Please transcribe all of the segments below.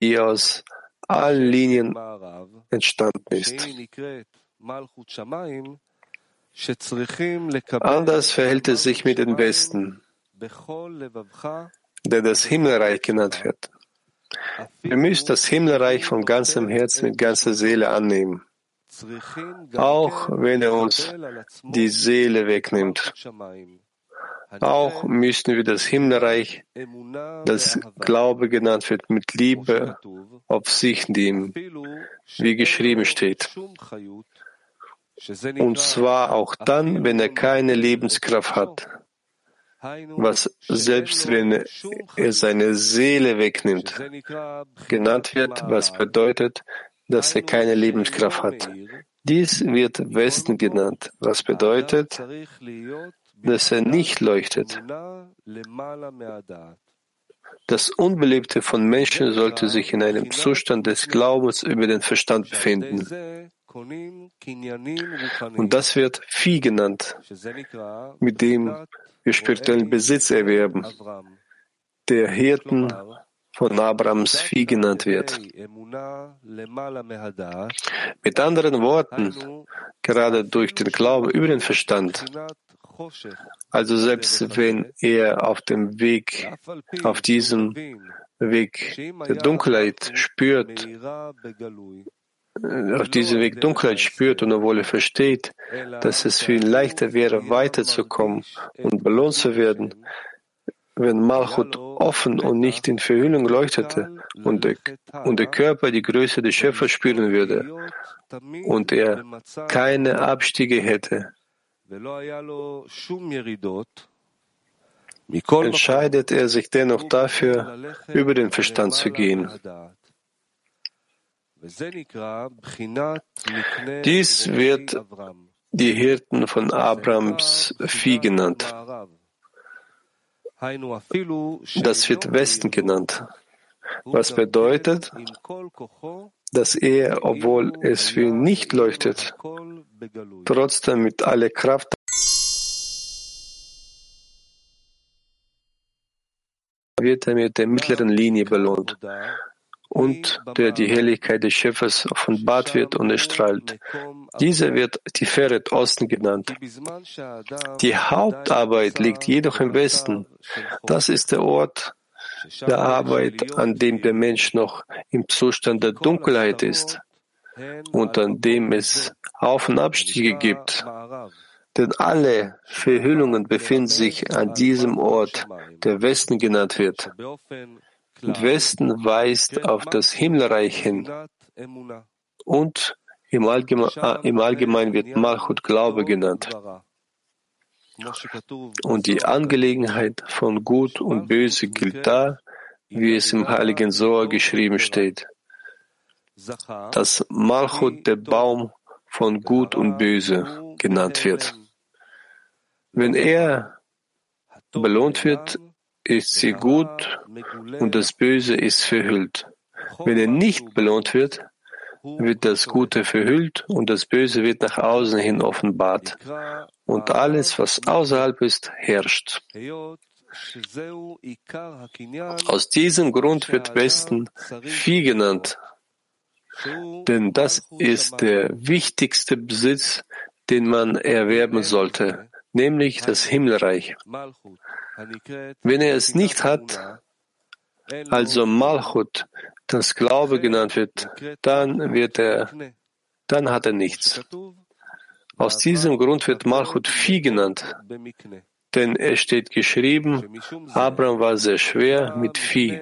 die aus allen Linien entstanden ist. Anders verhält es sich mit dem Westen, der das Himmelreich genannt wird. Ihr müsst das Himmelreich von ganzem Herzen mit ganzer Seele annehmen, auch wenn er uns die Seele wegnimmt. Auch müssen wir das Himmelreich, das Glaube genannt wird, mit Liebe auf sich nehmen, wie geschrieben steht. Und zwar auch dann, wenn er keine Lebenskraft hat, was selbst wenn er seine Seele wegnimmt, genannt wird, was bedeutet, dass er keine Lebenskraft hat. Dies wird Westen genannt, was bedeutet, dass er nicht leuchtet. Das Unbelebte von Menschen sollte sich in einem Zustand des Glaubens über den Verstand befinden. Und das wird Vieh genannt, mit dem wir spirituellen Besitz erwerben, der Hirten von Abrahams Vieh genannt wird. Mit anderen Worten, gerade durch den Glauben über den Verstand, also selbst wenn er auf dem Weg, auf diesem Weg der Dunkelheit spürt, auf diesem Weg Dunkelheit spürt und obwohl er versteht, dass es für ihn leichter wäre, weiterzukommen und belohnt zu werden, wenn Malchut offen und nicht in Verhüllung leuchtete und der, und der Körper die Größe des Schöpfers spüren würde und er keine Abstiege hätte, entscheidet er sich dennoch dafür, über den Verstand zu gehen. Dies wird die Hirten von Abrams Vieh genannt. Das wird Westen genannt, was bedeutet, dass er, obwohl es ihn nicht leuchtet, trotzdem mit aller Kraft wird er mit der mittleren Linie belohnt und der die Helligkeit des Schöpfers offenbart wird und erstrahlt. Diese wird Tiferet Osten genannt. Die Hauptarbeit liegt jedoch im Westen. Das ist der Ort der Arbeit, an dem der Mensch noch im Zustand der Dunkelheit ist und an dem es Auf- und Abstiege gibt. Denn alle Verhüllungen befinden sich an diesem Ort, der Westen genannt wird. Und Westen weist auf das Himmelreich hin. Und im, Allgeme äh, im Allgemeinen wird Malchut Glaube genannt. Und die Angelegenheit von Gut und Böse gilt da, wie es im Heiligen Sohr geschrieben steht, dass Malchut der Baum von Gut und Böse genannt wird. Wenn er belohnt wird, ist sie gut und das Böse ist verhüllt. Wenn er nicht belohnt wird, wird das Gute verhüllt und das Böse wird nach außen hin offenbart. Und alles, was außerhalb ist, herrscht. Aus diesem Grund wird Westen Vieh genannt, denn das ist der wichtigste Besitz, den man erwerben sollte, nämlich das Himmelreich. Wenn er es nicht hat, also Malchut, das Glaube genannt wird, dann wird er, dann hat er nichts. Aus diesem Grund wird Malchut Vieh genannt, denn es steht geschrieben, Abraham war sehr schwer mit Vieh.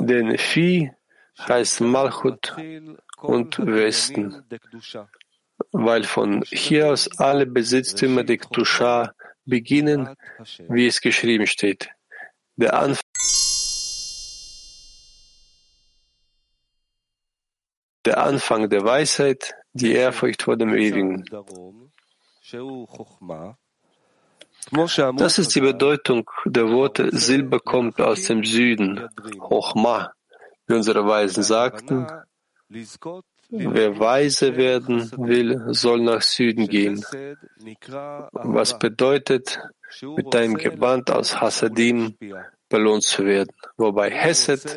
Denn Vieh heißt Malchut und Westen, weil von hier aus alle Besitztümer der Ktusha beginnen, wie es geschrieben steht. Der Anfang der Weisheit, die Ehrfurcht vor dem Ewigen. Das ist die Bedeutung der Worte Silber kommt aus dem Süden, Hochma, wie unsere Weisen sagten, Wer weise werden will, soll nach Süden gehen. Was bedeutet, mit deinem Gewand aus Hasadim belohnt zu werden, wobei Hesed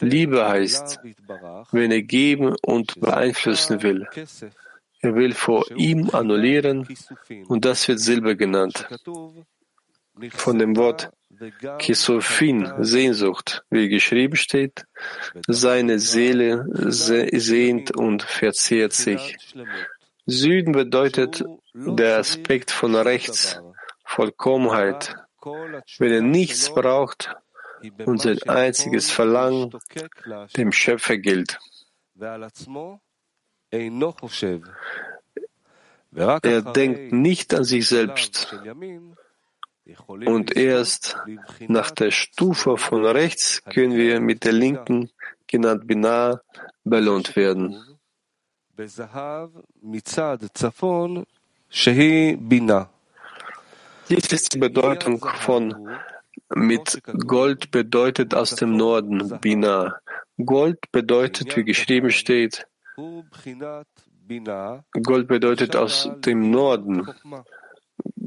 Liebe heißt, wenn er geben und beeinflussen will. Er will vor ihm annullieren und das wird Silber genannt. Von dem Wort Kisofin, Sehnsucht, wie geschrieben steht, seine Seele sehnt und verzehrt sich. Süden bedeutet der Aspekt von rechts, Vollkommenheit, wenn er nichts braucht und sein einziges Verlangen dem Schöpfer gilt. Er denkt nicht an sich selbst. Und erst nach der Stufe von rechts können wir mit der linken, genannt Binar, belohnt werden. Dies ist die Bedeutung von mit Gold bedeutet aus dem Norden, Bina. Gold bedeutet, wie geschrieben steht, Gold bedeutet aus dem Norden.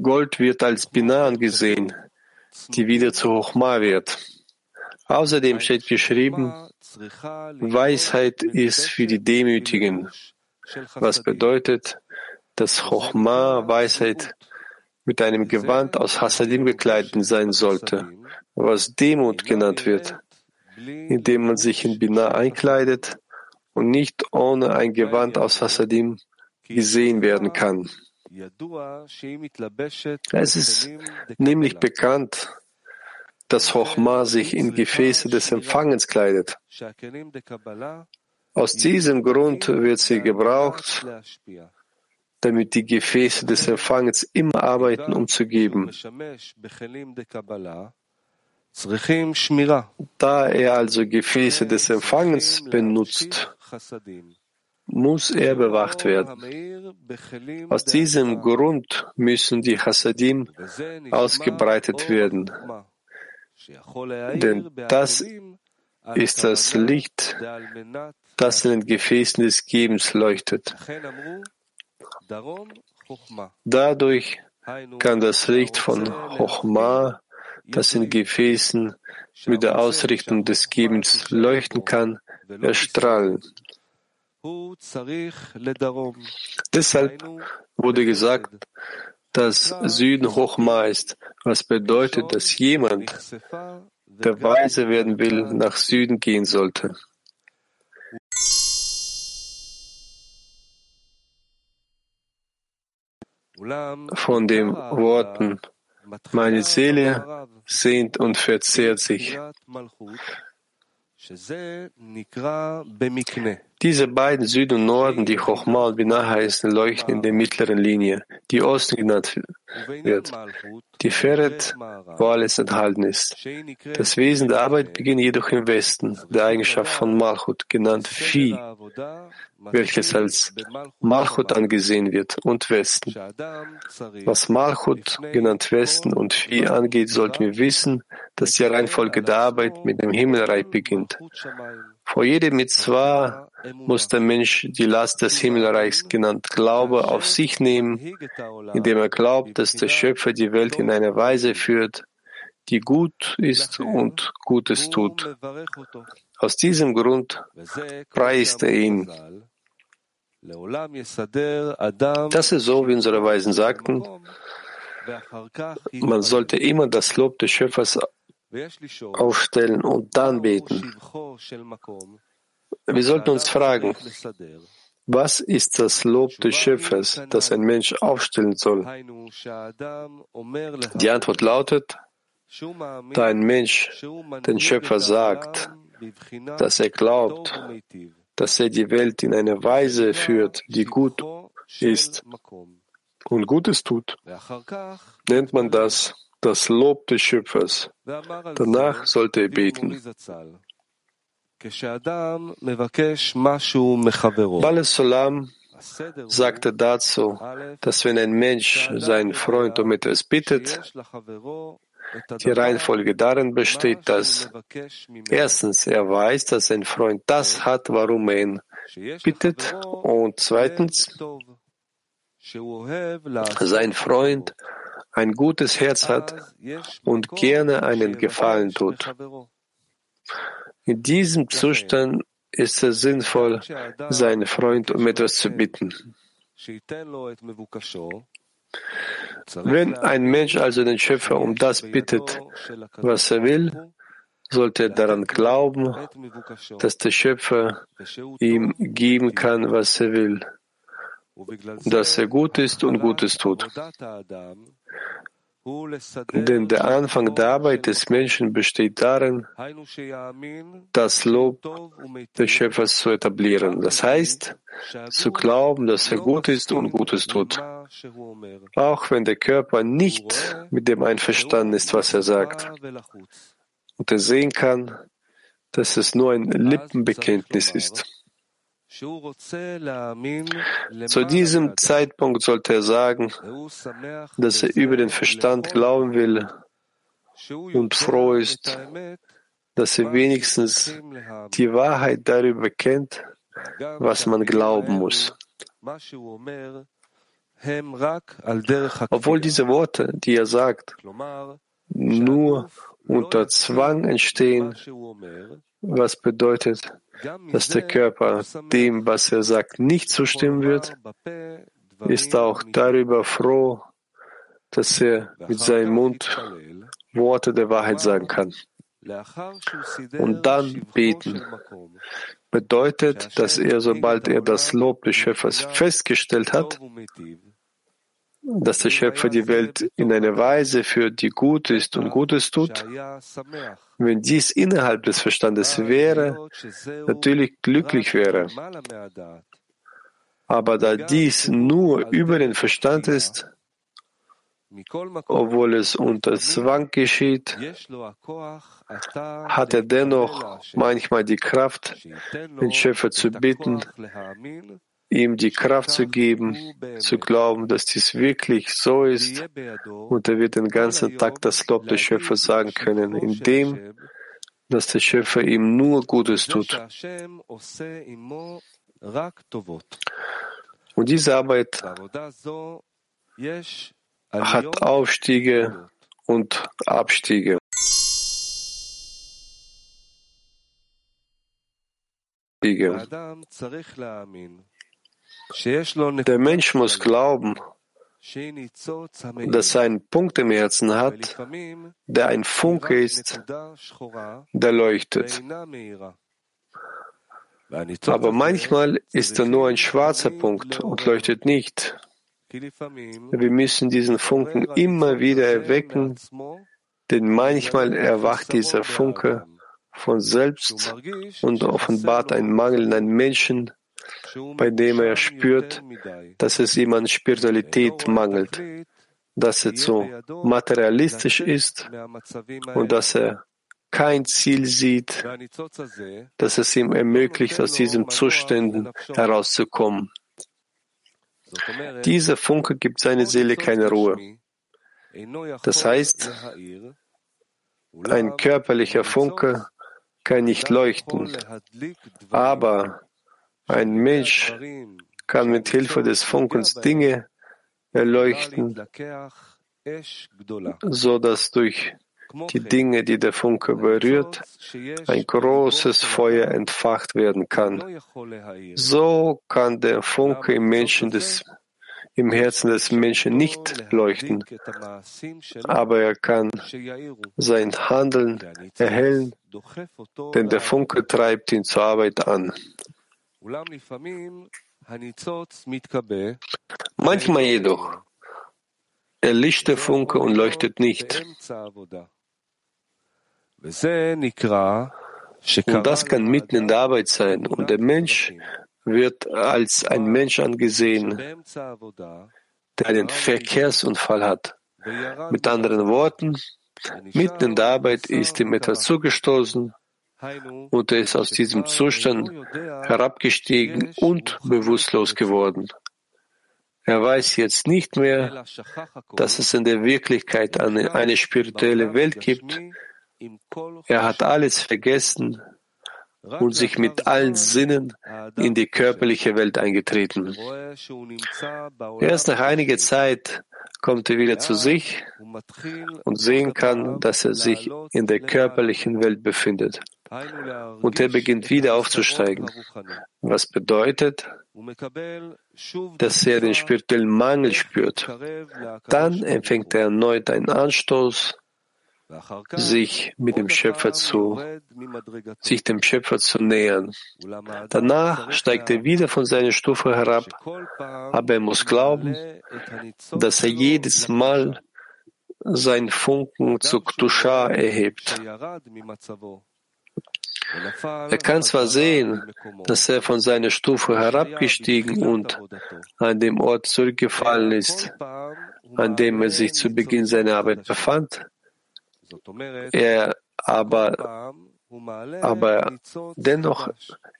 Gold wird als Bina angesehen, die wieder zu Hochma wird. Außerdem steht geschrieben, Weisheit ist für die Demütigen, was bedeutet, dass Hochma Weisheit mit einem Gewand aus Hasadim gekleidet sein sollte, was Demut genannt wird, indem man sich in Binah einkleidet und nicht ohne ein Gewand aus Hasadim gesehen werden kann. Es ist nämlich bekannt, dass Hochma sich in Gefäße des Empfangens kleidet. Aus diesem Grund wird sie gebraucht, damit die Gefäße des Empfangens immer arbeiten, um zu geben. Da er also Gefäße des Empfangens benutzt, muss er bewacht werden. Aus diesem Grund müssen die Hasadim ausgebreitet werden. Denn das ist das Licht, das in den Gefäßen des Gebens leuchtet. Dadurch kann das Licht von Chochma, das in Gefäßen mit der Ausrichtung des Gebens leuchten kann, erstrahlen. Deshalb wurde gesagt, dass Süden Hochma ist, was bedeutet, dass jemand, der weise werden will, nach Süden gehen sollte. von den Worten, meine Seele sehnt und verzehrt sich. Diese beiden Süden und Norden, die Chochma und Binah heißen, leuchten in der mittleren Linie, die Osten genannt wird. Die Feret, wo alles enthalten ist. Das Wesen der Arbeit beginnt jedoch im Westen, der Eigenschaft von Malchut, genannt Vieh, welches als Malchut angesehen wird, und Westen. Was Malchut, genannt Westen und Vieh angeht, sollten wir wissen, dass die Reihenfolge der Arbeit mit dem Himmelreich beginnt. Vor jedem Mitzvah muss der Mensch die Last des Himmelreichs genannt Glaube auf sich nehmen, indem er glaubt, dass der Schöpfer die Welt in eine Weise führt, die gut ist und Gutes tut. Aus diesem Grund preist er ihn. Das ist so, wie unsere Weisen sagten, man sollte immer das Lob des Schöpfers aufstellen und dann beten. Wir sollten uns fragen, was ist das Lob des Schöpfers, das ein Mensch aufstellen soll? Die Antwort lautet, da ein Mensch den Schöpfer sagt, dass er glaubt, dass er die Welt in eine Weise führt, die gut ist und Gutes tut, nennt man das das Lob des Schöpfers. Danach sollte er beten. Bale Solam sagte dazu, dass wenn ein Mensch seinen Freund um etwas bittet, die Reihenfolge darin besteht, dass erstens er weiß, dass sein Freund das hat, warum er ihn bittet, und zweitens sein Freund ein gutes Herz hat und gerne einen Gefallen tut. In diesem Zustand ist es sinnvoll, seinen Freund um etwas zu bitten. Wenn ein Mensch also den Schöpfer um das bittet, was er will, sollte er daran glauben, dass der Schöpfer ihm geben kann, was er will, dass er gut ist und Gutes tut. Denn der Anfang der Arbeit des Menschen besteht darin, das Lob des Schöpfers zu etablieren. Das heißt, zu glauben, dass er gut ist und Gutes tut. Auch wenn der Körper nicht mit dem einverstanden ist, was er sagt. Und er sehen kann, dass es nur ein Lippenbekenntnis ist. Zu diesem Zeitpunkt sollte er sagen, dass er über den Verstand glauben will und froh ist, dass er wenigstens die Wahrheit darüber kennt, was man glauben muss. Obwohl diese Worte, die er sagt, nur unter Zwang entstehen, was bedeutet, dass der Körper dem, was er sagt, nicht zustimmen wird, ist auch darüber froh, dass er mit seinem Mund Worte der Wahrheit sagen kann. Und dann beten bedeutet, dass er, sobald er das Lob des Schöpfers festgestellt hat, dass der Schöpfer die Welt in einer Weise führt, die gut ist und Gutes tut, wenn dies innerhalb des Verstandes wäre, natürlich glücklich wäre. Aber da dies nur über den Verstand ist, obwohl es unter Zwang geschieht, hat er dennoch manchmal die Kraft, den Schöpfer zu bitten, ihm die Kraft zu geben, zu glauben, dass dies wirklich so ist, und er wird den ganzen Tag das Lob des Schöpfers sagen können, indem dass der Schöpfer ihm nur Gutes tut. Und diese Arbeit hat Aufstiege und Abstiege. Der Mensch muss glauben, dass er einen Punkt im Herzen hat, der ein Funke ist, der leuchtet. Aber manchmal ist er nur ein schwarzer Punkt und leuchtet nicht. Wir müssen diesen Funken immer wieder erwecken, denn manchmal erwacht dieser Funke von selbst und offenbart einen Mangel in einem Menschen, bei dem er spürt, dass es ihm an Spiritualität mangelt, dass er zu materialistisch ist und dass er kein Ziel sieht, dass es ihm ermöglicht, aus diesen Zuständen herauszukommen. Dieser Funke gibt seine Seele keine Ruhe. Das heißt, ein körperlicher Funke kann nicht leuchten, aber ein Mensch kann mit Hilfe des Funkens Dinge erleuchten, so dass durch die Dinge, die der Funke berührt, ein großes Feuer entfacht werden kann. So kann der Funke im Menschen des im Herzen des Menschen nicht leuchten, aber er kann sein Handeln erhellen, denn der Funke treibt ihn zur Arbeit an. Manchmal jedoch. erlischt der Funke und leuchtet nicht. Und das kann mitten in der Arbeit sein. Und der Mensch wird als ein Mensch angesehen, der einen Verkehrsunfall hat. Mit anderen Worten, mitten in der Arbeit ist ihm etwas zugestoßen und er ist aus diesem Zustand herabgestiegen und bewusstlos geworden. Er weiß jetzt nicht mehr, dass es in der Wirklichkeit eine, eine spirituelle Welt gibt. Er hat alles vergessen und sich mit allen Sinnen in die körperliche Welt eingetreten. Erst nach einiger Zeit kommt er wieder zu sich und sehen kann, dass er sich in der körperlichen Welt befindet. Und er beginnt wieder aufzusteigen, was bedeutet, dass er den spirituellen Mangel spürt. Dann empfängt er erneut einen Anstoß, sich mit dem Schöpfer zu, sich dem Schöpfer zu nähern. Danach steigt er wieder von seiner Stufe herab, aber er muss glauben, dass er jedes Mal sein Funken zu Ktusha erhebt. Er kann zwar sehen, dass er von seiner Stufe herabgestiegen und an dem Ort zurückgefallen ist, an dem er sich zu Beginn seiner Arbeit befand, er aber, aber dennoch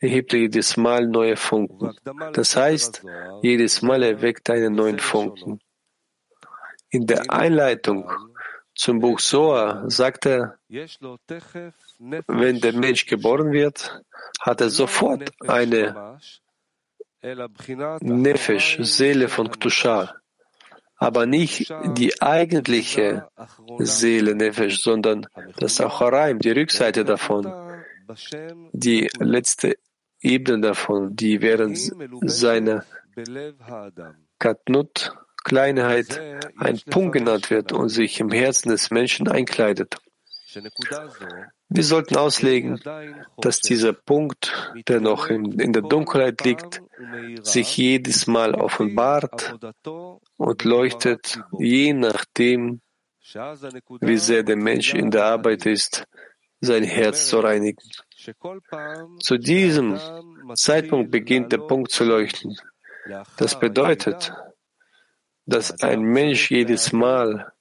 erhebt er jedes Mal neue Funken. Das heißt, jedes Mal erweckt er einen neuen Funken. In der Einleitung zum Buch Soa sagt er, wenn der Mensch geboren wird, hat er sofort eine Nefesh, Seele von Ktusha, aber nicht die eigentliche Seele Nefesh, sondern das Achareim, die Rückseite davon, die letzte Ebene davon, die während seiner Katnut Kleinheit ein Punkt genannt wird und sich im Herzen des Menschen einkleidet. Wir sollten auslegen, dass dieser Punkt, der noch in, in der Dunkelheit liegt, sich jedes Mal offenbart und leuchtet, je nachdem, wie sehr der Mensch in der Arbeit ist, sein Herz zu reinigen. Zu diesem Zeitpunkt beginnt der Punkt zu leuchten. Das bedeutet, dass ein Mensch jedes Mal,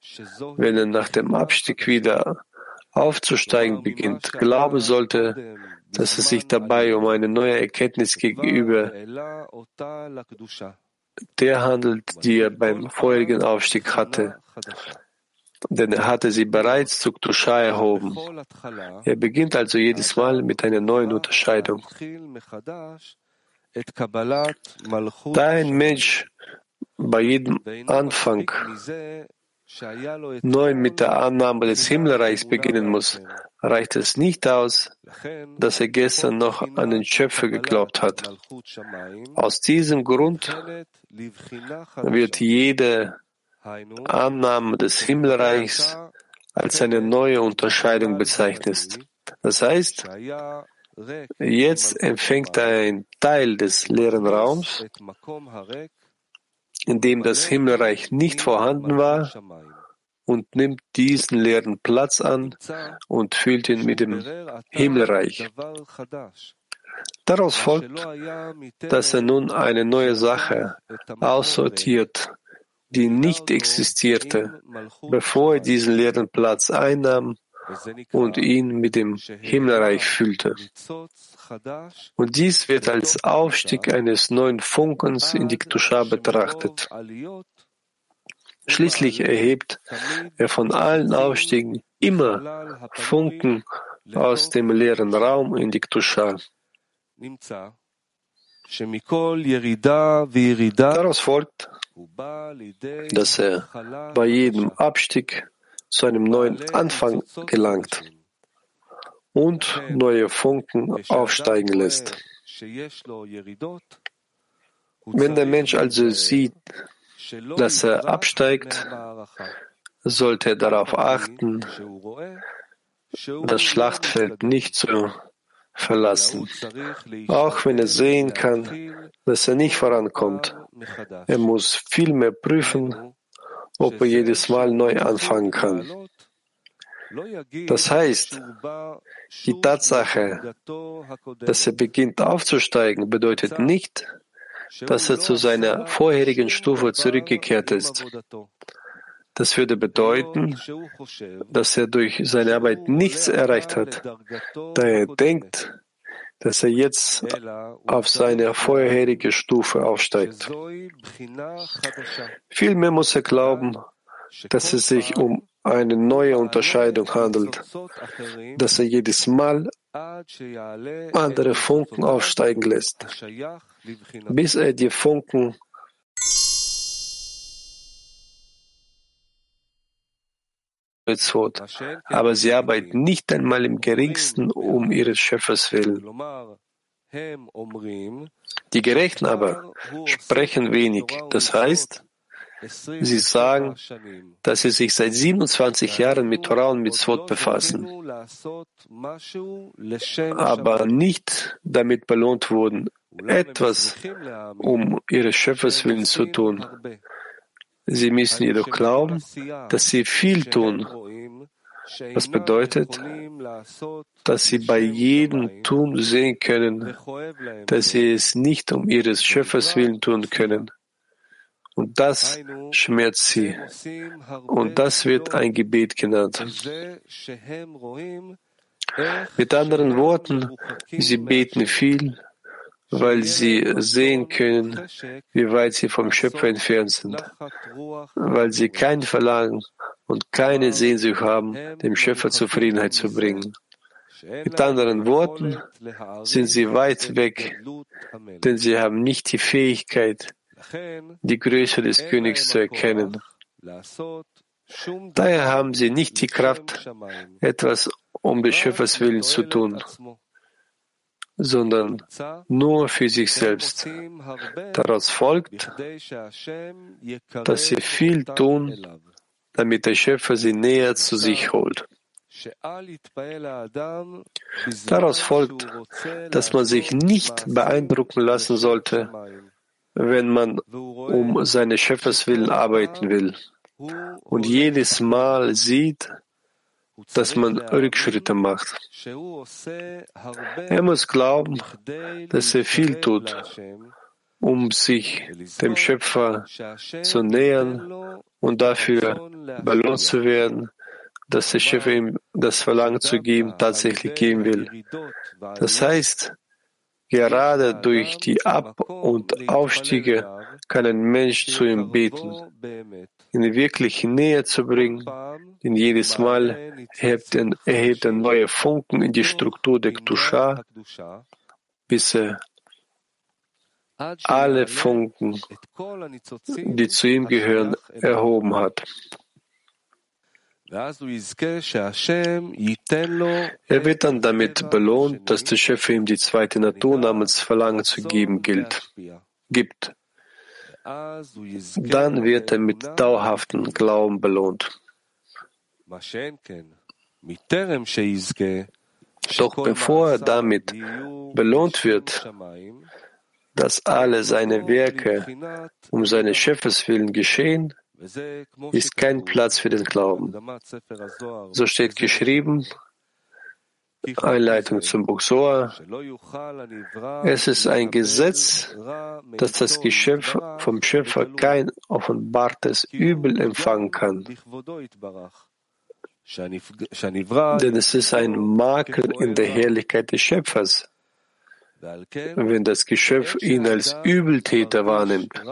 wenn er nach dem Abstieg wieder aufzusteigen beginnt, glauben sollte, dass es sich dabei um eine neue Erkenntnis gegenüber der handelt, die er beim vorherigen Aufstieg hatte. Denn er hatte sie bereits zu Ktusha erhoben. Er beginnt also jedes Mal mit einer neuen Unterscheidung. Da ein Mensch bei jedem Anfang neu mit der Annahme des Himmelreichs beginnen muss, reicht es nicht aus, dass er gestern noch an den Schöpfer geglaubt hat. Aus diesem Grund wird jede Annahme des Himmelreichs als eine neue Unterscheidung bezeichnet. Das heißt, jetzt empfängt er einen Teil des leeren Raums, in dem das Himmelreich nicht vorhanden war, und nimmt diesen leeren Platz an und füllt ihn mit dem Himmelreich. Daraus folgt, dass er nun eine neue Sache aussortiert, die nicht existierte, bevor er diesen leeren Platz einnahm und ihn mit dem Himmelreich füllte. Und dies wird als Aufstieg eines neuen Funkens in die Ktusha betrachtet. Schließlich erhebt er von allen Aufstiegen immer Funken aus dem leeren Raum in die Ktusha. Daraus folgt, dass er bei jedem Abstieg zu einem neuen Anfang gelangt und neue Funken aufsteigen lässt. Wenn der Mensch also sieht, dass er absteigt, sollte er darauf achten, das Schlachtfeld nicht zu verlassen, auch wenn er sehen kann, dass er nicht vorankommt. Er muss vielmehr prüfen, ob er jedes Mal neu anfangen kann. Das heißt, die Tatsache, dass er beginnt aufzusteigen, bedeutet nicht, dass er zu seiner vorherigen Stufe zurückgekehrt ist. Das würde bedeuten, dass er durch seine Arbeit nichts erreicht hat, da er denkt, dass er jetzt auf seine vorherige Stufe aufsteigt. Vielmehr muss er glauben, dass es sich um eine neue Unterscheidung handelt, dass er jedes Mal andere Funken aufsteigen lässt, bis er die Funken aber sie arbeiten nicht einmal im geringsten um ihres Schöpfers willen. Die Gerechten aber sprechen wenig, das heißt, Sie sagen, dass sie sich seit 27 Jahren mit Torah und Mitzvot befassen, aber nicht damit belohnt wurden, etwas um ihres Schöpfers willen zu tun. Sie müssen jedoch glauben, dass sie viel tun, was bedeutet, dass sie bei jedem Tun sehen können, dass sie es nicht um ihres Schöpfers willen tun können. Und das schmerzt sie. Und das wird ein Gebet genannt. Mit anderen Worten, sie beten viel, weil sie sehen können, wie weit sie vom Schöpfer entfernt sind, weil sie kein Verlangen und keine Sehnsucht haben, dem Schöpfer Zufriedenheit zu bringen. Mit anderen Worten sind sie weit weg, denn sie haben nicht die Fähigkeit, die Größe des Königs zu erkennen. Daher haben sie nicht die Kraft, etwas um des Schöpfers willen zu tun sondern nur für sich selbst. Daraus folgt, dass sie viel tun, damit der Schöpfer sie näher zu sich holt. Daraus folgt, dass man sich nicht beeindrucken lassen sollte, wenn man um seine Schöpferswillen arbeiten will und jedes Mal sieht, dass man Rückschritte macht. Er muss glauben, dass er viel tut, um sich dem Schöpfer zu nähern und dafür belohnt zu werden, dass der Schöpfer ihm das Verlangen zu geben tatsächlich geben will. Das heißt, gerade durch die Ab- und Aufstiege kann ein Mensch zu ihm beten ihn wirklich näher zu bringen, denn jedes Mal erhebt er, erhebt er neue Funken in die Struktur der Ktusha, bis er alle Funken, die zu ihm gehören, erhoben hat. Er wird dann damit belohnt, dass der Schöpfer ihm die zweite Natur namens Verlangen zu geben gilt, gibt. Dann wird er mit dauerhaftem Glauben belohnt. Doch bevor er damit belohnt wird, dass alle seine Werke um seines Schöpfers willen geschehen, ist kein Platz für den Glauben. So steht geschrieben Einleitung zum Buch Soa. Es ist ein Gesetz, dass das Geschöpf vom Schöpfer kein offenbartes Übel empfangen kann. Denn es ist ein Makel in der Herrlichkeit des Schöpfers, wenn das Geschöpf ihn als Übeltäter wahrnimmt.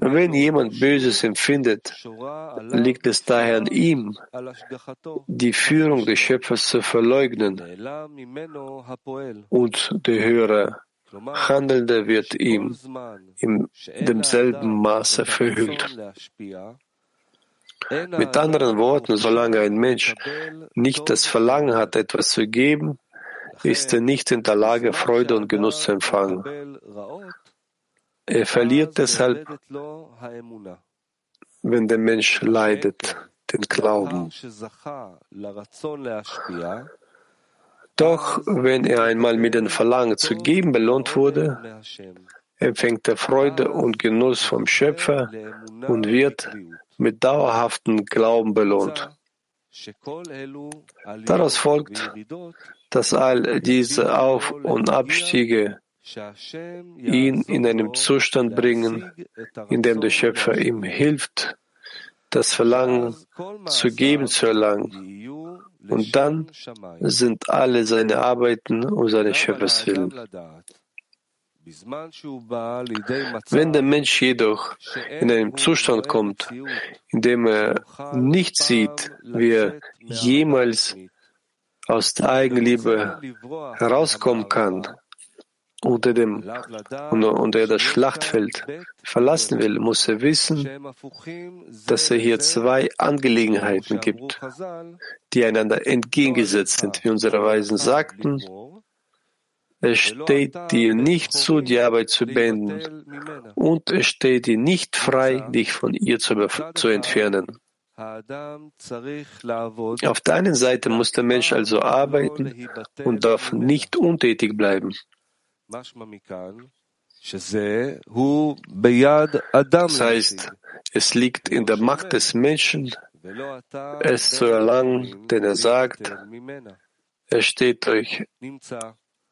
Wenn jemand Böses empfindet, liegt es daher an ihm, die Führung des Schöpfers zu verleugnen und der höhere Handelnde wird ihm in demselben Maße verhüllt. Mit anderen Worten, solange ein Mensch nicht das Verlangen hat, etwas zu geben, ist er nicht in der Lage, Freude und Genuss zu empfangen. Er verliert deshalb, wenn der Mensch leidet, den Glauben. Doch wenn er einmal mit dem Verlangen zu geben belohnt wurde, empfängt er Freude und Genuss vom Schöpfer und wird mit dauerhaftem Glauben belohnt. Daraus folgt, dass all diese Auf- und Abstiege ihn in einen Zustand bringen, in dem der Schöpfer ihm hilft, das Verlangen zu geben zu erlangen. Und dann sind alle seine Arbeiten um seine Schöpfers willen. Wenn der Mensch jedoch in einen Zustand kommt, in dem er nicht sieht, wie er jemals aus der Eigenliebe herauskommen kann, unter dem und, und er das Schlachtfeld verlassen will, muss er wissen, dass er hier zwei Angelegenheiten gibt, die einander entgegengesetzt sind, wie unsere Weisen sagten. Es steht dir nicht zu, die Arbeit zu beenden, und es steht dir nicht frei, dich von ihr zu, zu entfernen. Auf der einen Seite muss der Mensch also arbeiten und darf nicht untätig bleiben. Das heißt, es liegt in der Macht des Menschen, es zu erlangen, denn er sagt, er steht euch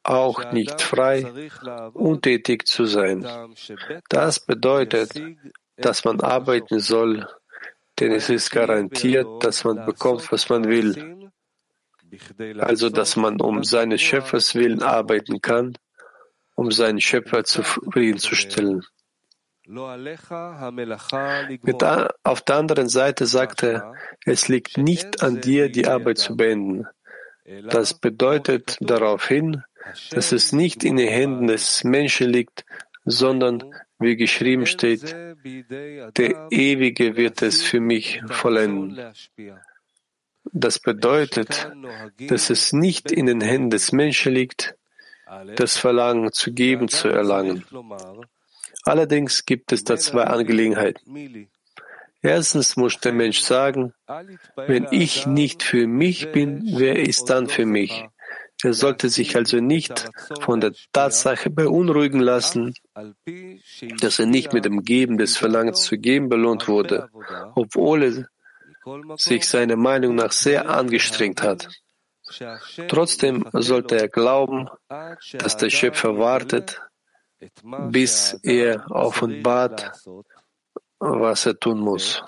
auch nicht frei, untätig zu sein. Das bedeutet, dass man arbeiten soll, denn es ist garantiert, dass man bekommt, was man will. Also, dass man um seines Schöpfers willen arbeiten kann um seinen Schöpfer zufriedenzustellen. Mit auf der anderen Seite sagt er, es liegt nicht an dir, die Arbeit zu beenden. Das bedeutet darauf hin, dass es nicht in den Händen des Menschen liegt, sondern, wie geschrieben steht, der Ewige wird es für mich vollenden. Das bedeutet, dass es nicht in den Händen des Menschen liegt, das Verlangen zu geben, zu erlangen. Allerdings gibt es da zwei Angelegenheiten. Erstens muss der Mensch sagen, wenn ich nicht für mich bin, wer ist dann für mich? Er sollte sich also nicht von der Tatsache beunruhigen lassen, dass er nicht mit dem Geben des Verlangens zu geben belohnt wurde, obwohl er sich seiner Meinung nach sehr angestrengt hat. Trotzdem sollte er glauben, dass der Schöpfer wartet, bis er offenbart, was er tun muss.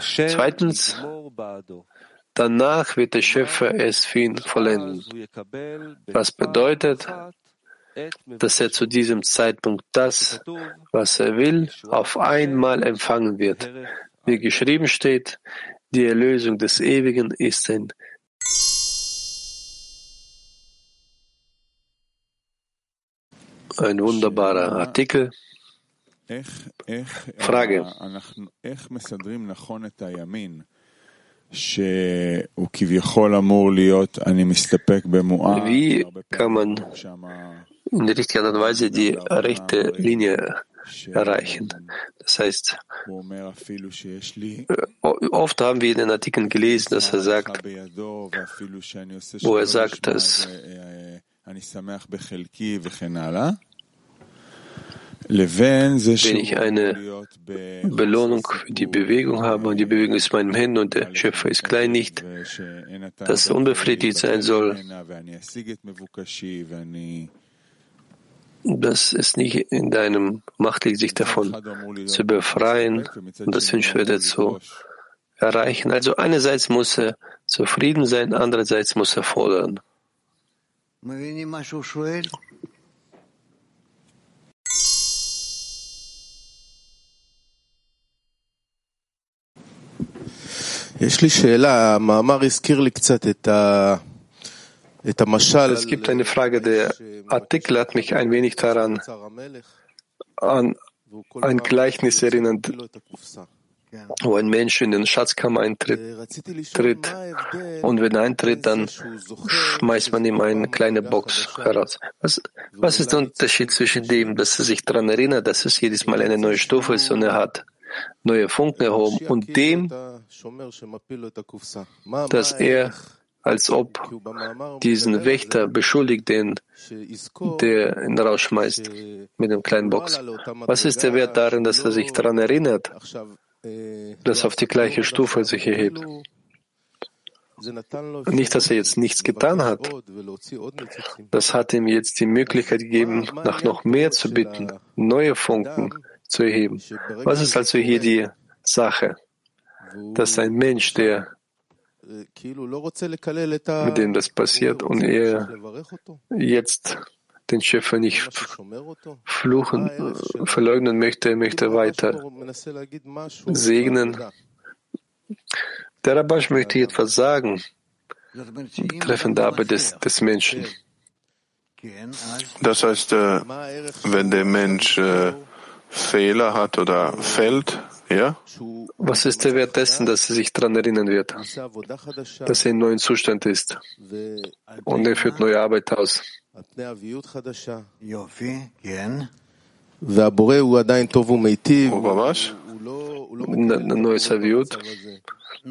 Zweitens, danach wird der Schöpfer es für ihn vollenden. Was bedeutet, dass er zu diesem Zeitpunkt das, was er will, auf einmal empfangen wird. Wie geschrieben steht, die Erlösung des Ewigen ist ein ein wunderbarer Artikel. Frage. Wie kann man in der richtigen Art und Weise die rechte Linie erreichen. Das heißt, oft haben wir in den Artikeln gelesen, dass er sagt, wo er sagt, dass wenn ich eine Belohnung für die Bewegung habe und die Bewegung ist in meinen Händen und der Schöpfer ist klein nicht, dass unbefriedigt sein soll, dass es nicht in deinem Macht liegt, sich davon zu befreien und das Wünschwerte zu erreichen. Also einerseits muss er zufrieden sein, andererseits muss er fordern. יש לי שאלה, המאמר הזכיר לי קצת את ה... Es gibt eine Frage, der Artikel hat mich ein wenig daran an ein Gleichnis erinnert, wo ein Mensch in den Schatzkammer eintritt tritt, und wenn er eintritt, dann schmeißt man ihm eine kleine Box heraus. Was, was ist der Unterschied zwischen dem, dass er sich daran erinnert, dass es jedes Mal eine neue Stufe ist und er hat neue Funken erhoben, und dem, dass er als ob diesen Wächter beschuldigt, den, der ihn rausschmeißt mit dem kleinen Box. Was ist der Wert darin, dass er sich daran erinnert, dass er auf die gleiche Stufe sich erhebt? Nicht, dass er jetzt nichts getan hat. Das hat ihm jetzt die Möglichkeit gegeben, nach noch mehr zu bitten, neue Funken zu erheben. Was ist also hier die Sache? Dass ein Mensch, der mit dem das passiert und er jetzt den Schöpfer nicht fluchen, äh, verleugnen möchte, er möchte weiter segnen. Der Rabash möchte etwas sagen. Betreffend der Arbeit des, des Menschen. Das heißt, äh, wenn der Mensch äh, Fehler hat oder fällt, ja? Was ist der Wert dessen, dass er sich daran erinnern wird, dass er in neuen Zustand ist und er führt neue Arbeit aus? Über was? Ein neues Aviut.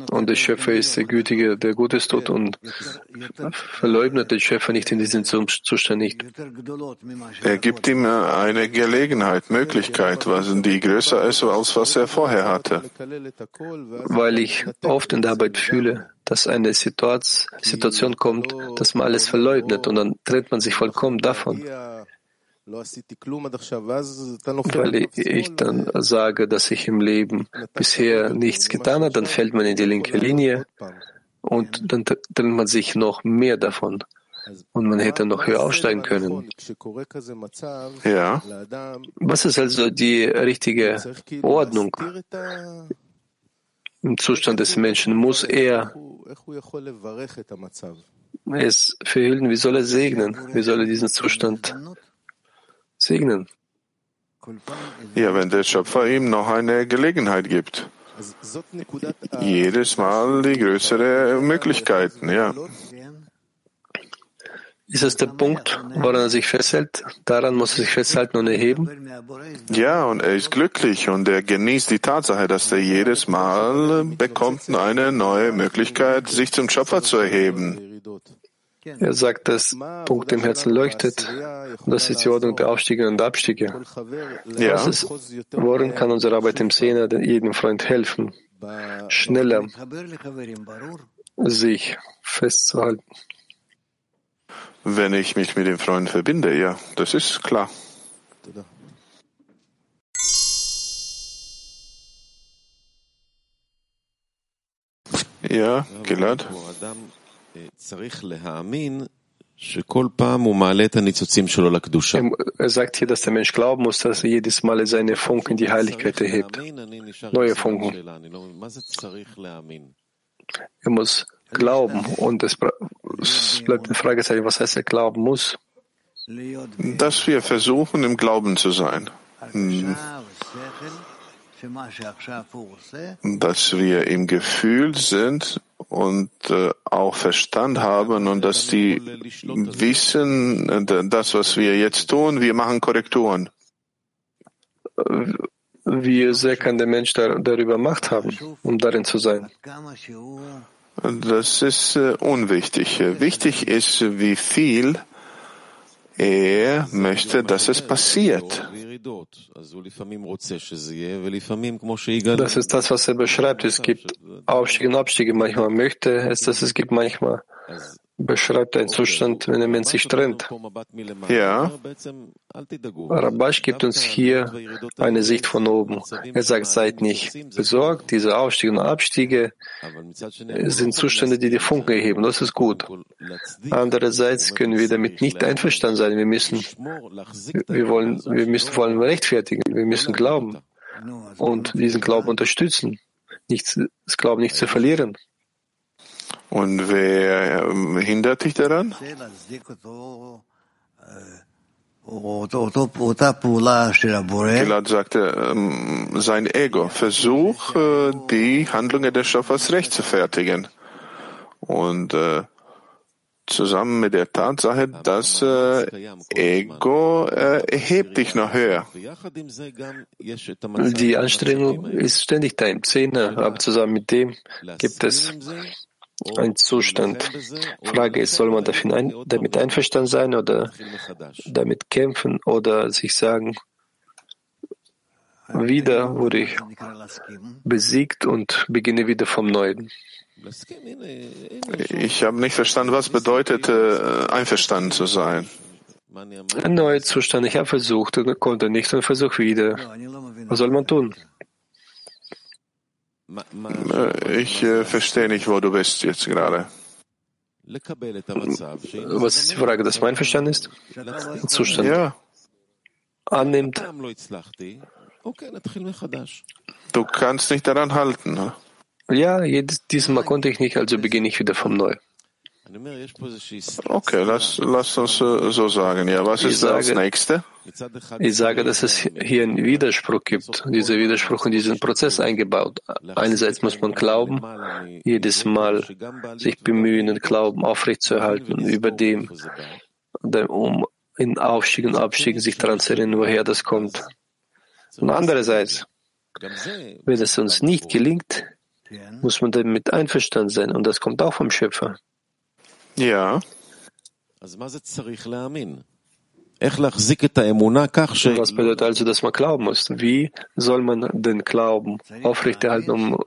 Und der Schöpfer ist der Gütige, der Gutes tut und verleugnet den Schöpfer nicht in diesem Zustand nicht. Er gibt ihm eine Gelegenheit, Möglichkeit, was die größer ist, als was er vorher hatte. Weil ich oft in der Arbeit fühle, dass eine Situation kommt, dass man alles verleugnet und dann trennt man sich vollkommen davon. Weil ich dann sage, dass ich im Leben bisher nichts getan habe, dann fällt man in die linke Linie und dann trennt man sich noch mehr davon. Und man hätte noch höher aufsteigen können. Ja. Was ist also die richtige Ordnung im Zustand des Menschen? Muss er es verhüllen? Wie soll er segnen? Wie soll er diesen Zustand segnen. Ja, wenn der Schöpfer ihm noch eine Gelegenheit gibt. Jedes Mal die größere Möglichkeiten, ja. Ist das der Punkt, woran er sich festhält? Daran muss er sich festhalten und erheben? Ja, und er ist glücklich und er genießt die Tatsache, dass er jedes Mal bekommt eine neue Möglichkeit, sich zum Schöpfer zu erheben. Er sagt, dass Punkt im Herzen leuchtet. Das ist die Ordnung der Aufstiege und Abstiege. Ja. Ist, worin kann unsere Arbeit im Sehner jedem Freund helfen, schneller sich festzuhalten? Wenn ich mich mit dem Freund verbinde, ja, das ist klar. Ja, Gilad. Er sagt hier, dass der Mensch glauben muss, dass er jedes Mal seine Funken in die Heiligkeit erhebt. Neue Funken. Er muss glauben und es bleibt eine Fragezeichen, was heißt er glauben muss? Dass wir versuchen, im Glauben zu sein. Hm dass wir im Gefühl sind und äh, auch Verstand haben und dass die wissen, äh, das, was wir jetzt tun, wir machen Korrekturen. Wie sehr kann der Mensch da, darüber Macht haben, um darin zu sein? Das ist äh, unwichtig. Wichtig ist, wie viel er möchte, dass es passiert. Das ist das, was er beschreibt. Es gibt Aufstiege und Abstiege. Manchmal möchte es, dass es gibt manchmal beschreibt einen Zustand, wenn der Mensch sich trennt. Ja. Rabash gibt uns hier eine Sicht von oben. Er sagt, seid nicht besorgt. Diese Aufstiege und Abstiege sind Zustände, die die Funken erheben. Das ist gut. Andererseits können wir damit nicht einverstanden sein. Wir müssen, wir wollen, wir müssen vor allem rechtfertigen. Wir müssen glauben und diesen Glauben unterstützen. Nicht, das Glauben nicht zu verlieren. Und wer ähm, hindert dich daran? Gilad sagte, ähm, sein Ego. Versuch, äh, die Handlungen des Schöpfers rechtfertigen. Und äh, zusammen mit der Tatsache, dass äh, Ego äh, erhebt dich noch höher. Die Anstrengung ist ständig da Zehner, aber zusammen mit dem gibt es ein Zustand. Frage ist, soll man ein, damit einverstanden sein oder damit kämpfen oder sich sagen, wieder wurde ich besiegt und beginne wieder vom Neuen. Ich habe nicht verstanden, was bedeutet, äh, einverstanden zu sein. Ein neuer Zustand. Ich habe versucht und konnte nicht und versuche wieder. Was soll man tun? Ich äh, verstehe nicht, wo du bist jetzt gerade. Was ist die Frage, dass mein Verstand ist? Zustand. Ja. Annimmt. Du kannst nicht daran halten. Ne? Ja, jedes, diesmal konnte ich nicht, also beginne ich wieder vom Neu. Okay, lass, lass uns äh, so sagen. Ja, was ist sage, das nächste? Ich sage, dass es hier einen Widerspruch gibt. Dieser Widerspruch in diesen Prozess eingebaut. Einerseits muss man glauben, jedes Mal sich bemühen, den Glauben aufrechtzuerhalten, über dem, um in Aufstieg und Abstieg sich daran zu erinnern, woher das kommt. Und andererseits, wenn es uns nicht gelingt, muss man damit einverstanden sein. Und das kommt auch vom Schöpfer. Ja. Was bedeutet also, dass man glauben muss? Wie soll man den Glauben aufrechterhalten, um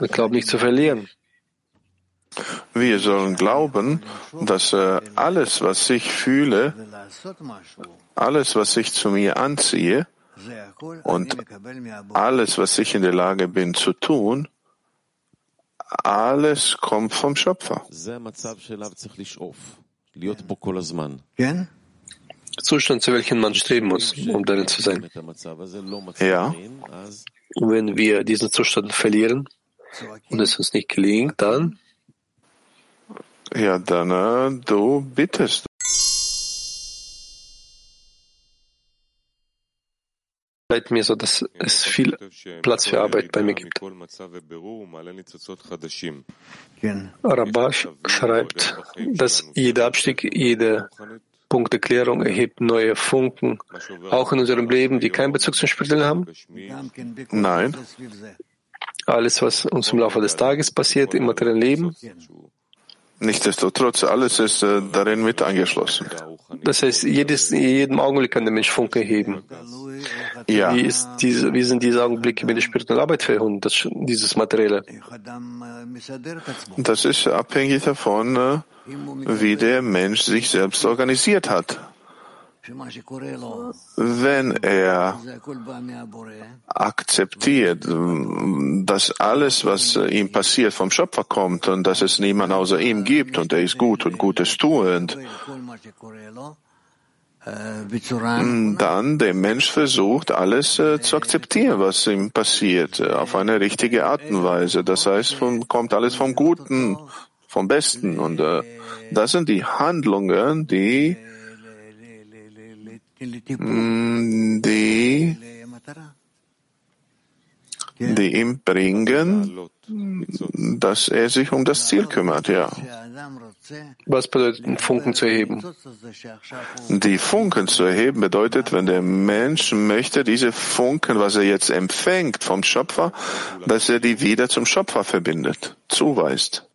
den Glauben nicht zu verlieren? Wir sollen glauben, dass äh, alles, was ich fühle, alles, was ich zu mir anziehe und alles, was ich in der Lage bin zu tun, alles kommt vom Schöpfer. Zustand, zu welchem man streben muss, um darin zu sein. Ja. wenn wir diesen Zustand verlieren und es uns nicht gelingt, dann ja, dann äh, du bittest. Leid mir so, dass es viel Platz für Arbeit bei mir gibt. Rabash schreibt, dass jeder Abstieg, jede Punkteklärung erhebt neue Funken, auch in unserem Leben, die keinen Bezug zum Spirituellen haben? Nein. Alles, was uns im Laufe des Tages passiert, im materiellen Leben? Nichtsdestotrotz, alles ist äh, darin mit eingeschlossen. Das heißt, jedes, jedem Augenblick kann der Mensch Funke heben. Ja. Wie, ist diese, wie sind diese Augenblicke mit der spirituellen Arbeit verbunden, dieses Materielle? Das ist abhängig davon, äh, wie der Mensch sich selbst organisiert hat. Wenn er akzeptiert, dass alles, was ihm passiert, vom Schöpfer kommt und dass es niemand außer ihm gibt und er ist gut und Gutes tuend, dann der Mensch versucht, alles äh, zu akzeptieren, was ihm passiert, äh, auf eine richtige Art und Weise. Das heißt, vom, kommt alles vom Guten, vom Besten. Und äh, das sind die Handlungen, die Mm, die, die ihm bringen, dass er sich um das Ziel kümmert, ja. Was bedeutet, Funken zu erheben? Die Funken zu erheben bedeutet, wenn der Mensch möchte, diese Funken, was er jetzt empfängt vom Schöpfer, dass er die wieder zum Schöpfer verbindet, zuweist.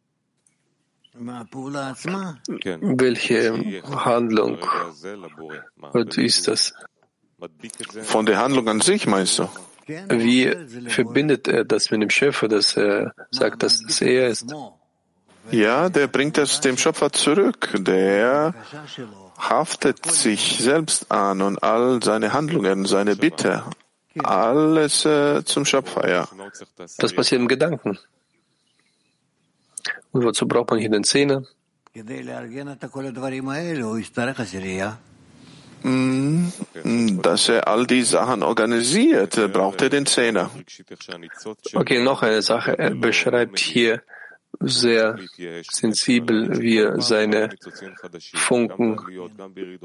Welche Handlung was ist das? Von der Handlung an sich meinst du? Wie verbindet er das mit dem Schöpfer, dass er sagt, dass es er ist? Ja, der bringt es dem Schöpfer zurück. Der haftet sich selbst an und all seine Handlungen, seine Bitte, alles äh, zum Schöpfer, ja. Das passiert im Gedanken. Und wozu braucht man hier den Zehner? Mm, dass er all die Sachen organisiert, braucht er den Zehner. Okay, noch eine Sache. Er beschreibt hier sehr sensibel, wie er seine Funken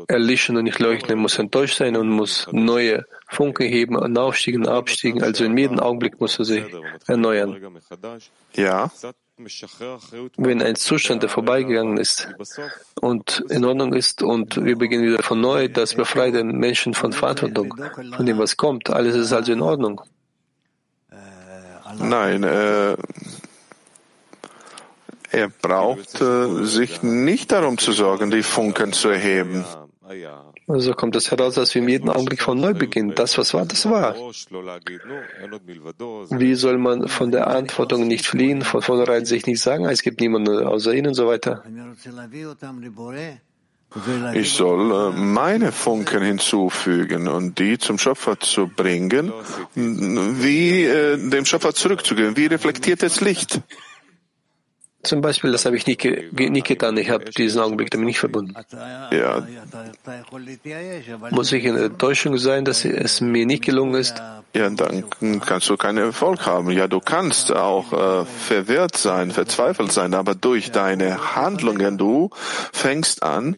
erlischen und nicht leuchten. Er muss enttäuscht sein und muss neue Funken heben und aufstiegen, abstiegen. Also in jedem Augenblick muss er sich erneuern. Ja. Wenn ein Zustand, der vorbeigegangen ist und in Ordnung ist und wir beginnen wieder von neu, das befreit den Menschen von Verantwortung, von dem, was kommt. Alles ist also in Ordnung. Nein, äh, er braucht äh, sich nicht darum zu sorgen, die Funken zu erheben. Also kommt es heraus, dass wir in jedem Augenblick von neu beginnen. Das, was war, das war. Wie soll man von der Antwortung nicht fliehen, von vornherein sich nicht sagen, es gibt niemanden außer ihnen und so weiter? Ich soll äh, meine Funken hinzufügen und die zum Schöpfer zu bringen, wie äh, dem Schöpfer zurückzugeben, wie reflektiertes Licht. Zum Beispiel, das habe ich nicht, nicht getan. Ich habe diesen Augenblick damit nicht verbunden. Ja. Muss ich in Enttäuschung sein, dass es mir nicht gelungen ist? Ja, dann kannst du keinen Erfolg haben. Ja, du kannst auch äh, verwirrt sein, verzweifelt sein, aber durch deine Handlungen, du fängst an,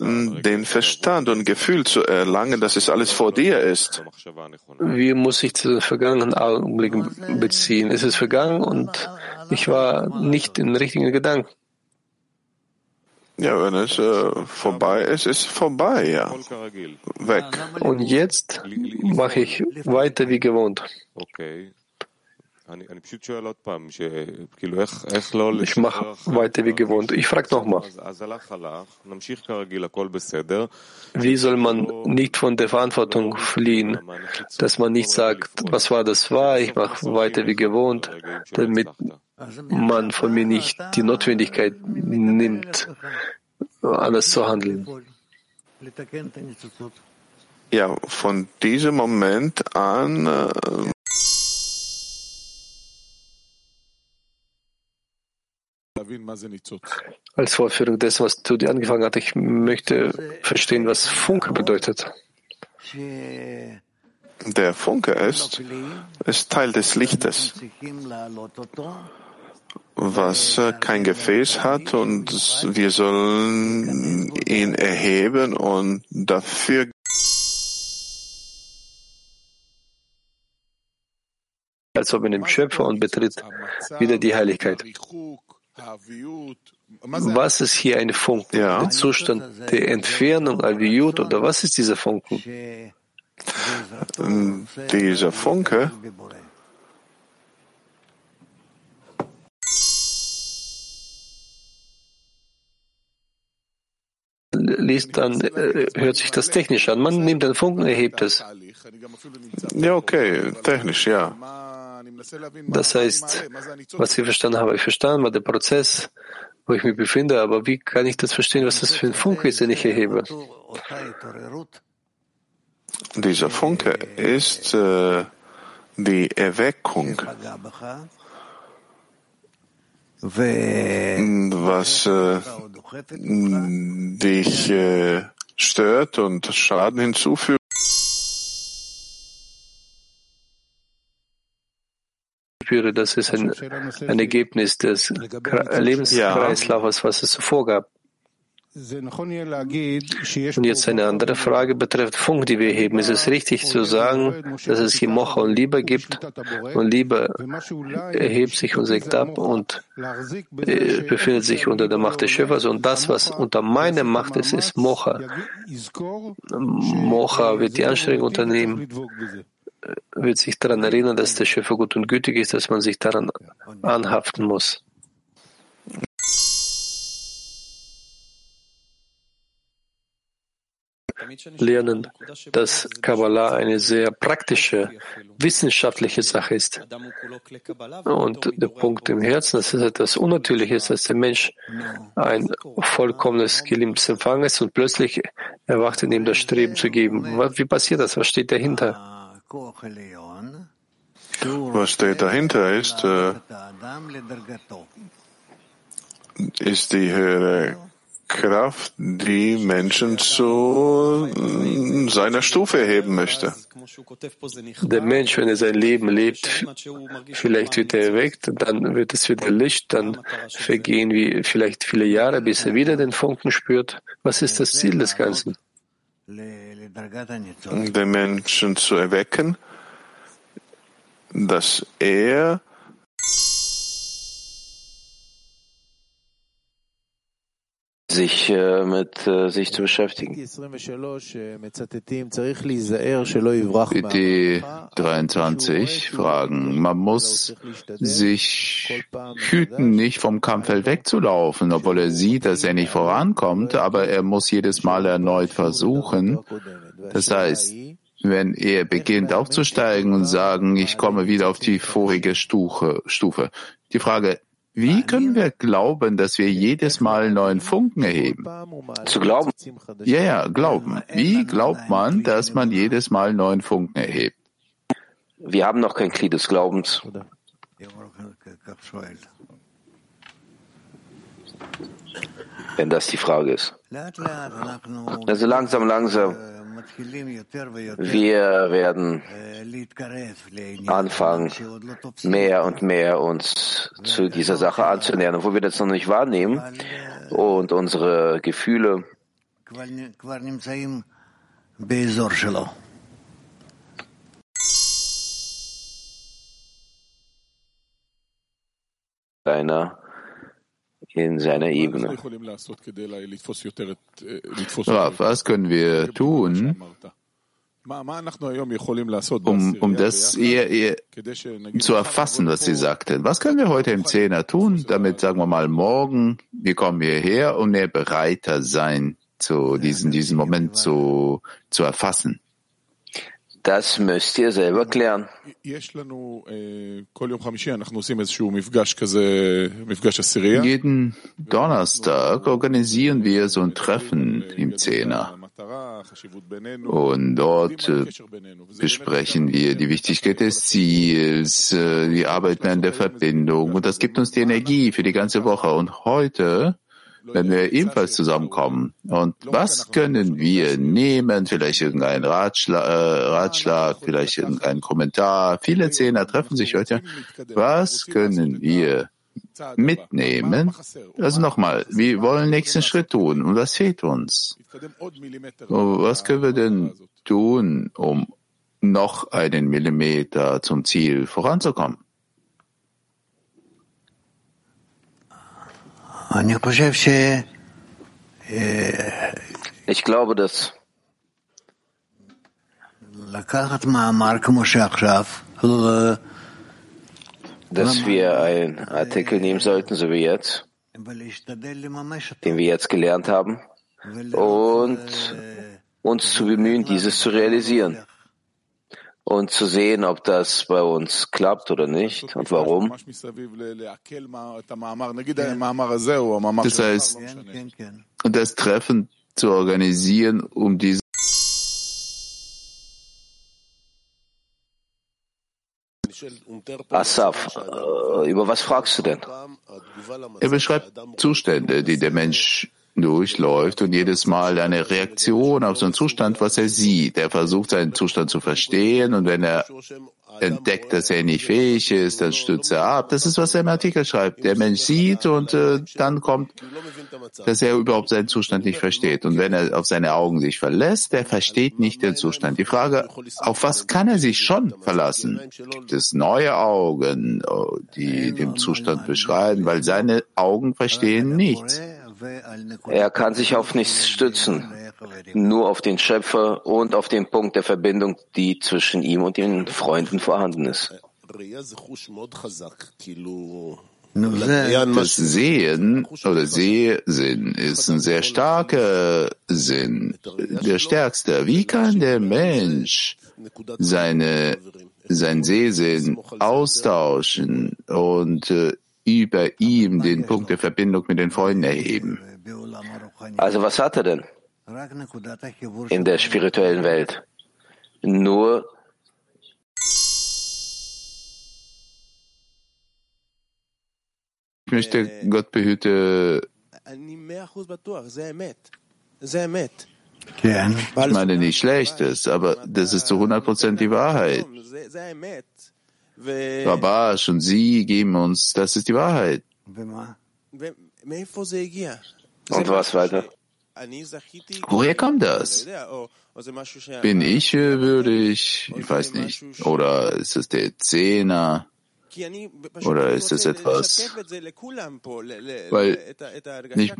den Verstand und Gefühl zu erlangen, dass es alles vor dir ist. Wie muss ich zu den vergangenen Augenblicken beziehen? Es ist vergangen und ich war nicht in richtigen Gedanken. Ja, wenn es äh, vorbei ist, ist vorbei, ja. Weg. Und jetzt mache ich weiter wie gewohnt. Okay. Ich mache weiter wie gewohnt. Ich frage nochmal. Wie soll man nicht von der Verantwortung fliehen, dass man nicht sagt, was war, das war, ich mache weiter wie gewohnt, damit man von mir nicht die Notwendigkeit nimmt, alles zu handeln. Ja, von diesem Moment an äh, als Vorführung dessen, was du dir angefangen hast, ich möchte verstehen, was Funke bedeutet. Der Funke ist, ist Teil des Lichtes, was kein Gefäß hat und wir sollen ihn erheben und dafür als ob in dem Schöpfer und betritt wieder die Heiligkeit. Was ist hier ein Funken? Ja. Der Zustand der Entfernung, Alviut, oder was ist dieser Funken? Dieser Funke liest, dann äh, hört sich das technisch an. Man nimmt den Funken, erhebt es. Ja, okay, technisch, ja. Das heißt, was ich verstanden habe, ich verstanden war der Prozess, wo ich mich befinde, aber wie kann ich das verstehen, was das für ein Funke ist, den ich erhebe? Dieser Funke ist äh, die Erweckung, was äh, dich äh, stört und Schaden hinzufügt. spüre, das ist ein, ein Ergebnis des Lebenskreislaufes, was es zuvor gab. Und jetzt eine andere Frage betrifft Funk, die wir heben. Ist es richtig zu sagen, dass es hier Mocha und Liebe gibt. Und Liebe erhebt sich und sägt ab und äh, befindet sich unter der Macht des Schöpfers. Und das, was unter meiner Macht ist, ist Mocha. Mocha wird die Anstrengung unternehmen, wird sich daran erinnern, dass der Schöpfer gut und gütig ist, dass man sich daran anhaften muss. Lernen, dass Kabbalah eine sehr praktische, wissenschaftliche Sache ist. Und der Punkt im Herzen, dass es etwas Unnatürliches, dass der Mensch ein vollkommenes geliebtes Empfang ist und plötzlich erwacht in ihm das Streben zu geben. Wie passiert das? Was steht dahinter? Was steht dahinter ist, äh, ist die höhere Kraft, die Menschen zu seiner Stufe heben möchte. Der Mensch, wenn er sein Leben lebt, vielleicht wird er erweckt, dann wird es wieder Licht, dann vergehen wie vielleicht viele Jahre, bis er wieder den Funken spürt. Was ist das Ziel des Ganzen? Den Menschen zu erwecken, dass er sich äh, mit äh, sich zu beschäftigen. Die 23 fragen, man muss sich hüten, nicht vom Kampffeld wegzulaufen, obwohl er sieht, dass er nicht vorankommt, aber er muss jedes Mal erneut versuchen. Das heißt, wenn er beginnt aufzusteigen und sagen, ich komme wieder auf die vorige Stufe, Stufe. Die Frage, wie können wir glauben, dass wir jedes Mal neuen Funken erheben? Zu glauben? Ja, ja, glauben. Wie glaubt man, dass man jedes Mal neuen Funken erhebt? Wir haben noch kein Glied des Glaubens. wenn das die Frage ist. Also langsam, langsam, wir werden anfangen, mehr und mehr uns zu dieser Sache anzunähern, wo wir das noch nicht wahrnehmen und unsere Gefühle einer in seiner Ebene. was können wir tun, um, um das eher, eher zu erfassen, was Sie sagten? Was können wir heute im Zehner tun, damit, sagen wir mal, morgen, wir kommen hierher und mehr bereiter sein, zu diesen, diesen Moment zu, zu erfassen? Das müsst ihr selber klären. Jeden Donnerstag organisieren wir so ein Treffen im Zehner. Und dort äh, besprechen wir die Wichtigkeit des Ziels, äh, die Arbeit an der Verbindung. Und das gibt uns die Energie für die ganze Woche. Und heute wenn wir ebenfalls zusammenkommen. Und was können wir nehmen? Vielleicht irgendein Ratschlag, äh, Ratschlag vielleicht irgendein Kommentar. Viele Zehner treffen sich heute. Was können wir mitnehmen? Also nochmal, wir wollen nächsten Schritt tun. Und was fehlt uns? Was können wir denn tun, um noch einen Millimeter zum Ziel voranzukommen? Ich glaube, dass dass wir einen Artikel nehmen sollten, so wie jetzt, den wir jetzt gelernt haben, und uns zu bemühen, dieses zu realisieren und zu sehen, ob das bei uns klappt oder nicht und warum. Das heißt, das Treffen zu organisieren, um diese Asaf, äh, über was fragst du denn? Er beschreibt Zustände, die der Mensch durchläuft und jedes Mal eine Reaktion auf so einen Zustand, was er sieht. Er versucht seinen Zustand zu verstehen und wenn er entdeckt, dass er nicht fähig ist, dann stützt er ab. Das ist, was er im Artikel schreibt. Der Mensch sieht und äh, dann kommt, dass er überhaupt seinen Zustand nicht versteht. Und wenn er auf seine Augen sich verlässt, er versteht nicht den Zustand. Die Frage, auf was kann er sich schon verlassen? Gibt es neue Augen, oh, die den Zustand beschreiben, weil seine Augen verstehen nichts. Er kann sich auf nichts stützen, nur auf den Schöpfer und auf den Punkt der Verbindung, die zwischen ihm und den Freunden vorhanden ist. Das Sehen oder Sehsinn ist ein sehr starker Sinn, der stärkste. Wie kann der Mensch seine, sein Sehsinn austauschen und äh, über ihm den Punkt der Verbindung mit den Freunden erheben. Also was hat er denn in der spirituellen Welt? Nur ich möchte Gott behüte. Ich meine nicht Schlechtes, aber das ist zu 100% die Wahrheit. Rabash und Sie geben uns, das ist die Wahrheit. Und was weiter? Woher kommt das? Bin ich würdig? Ich weiß nicht. Oder ist es der Zehner? Oder ist es etwas, weil ich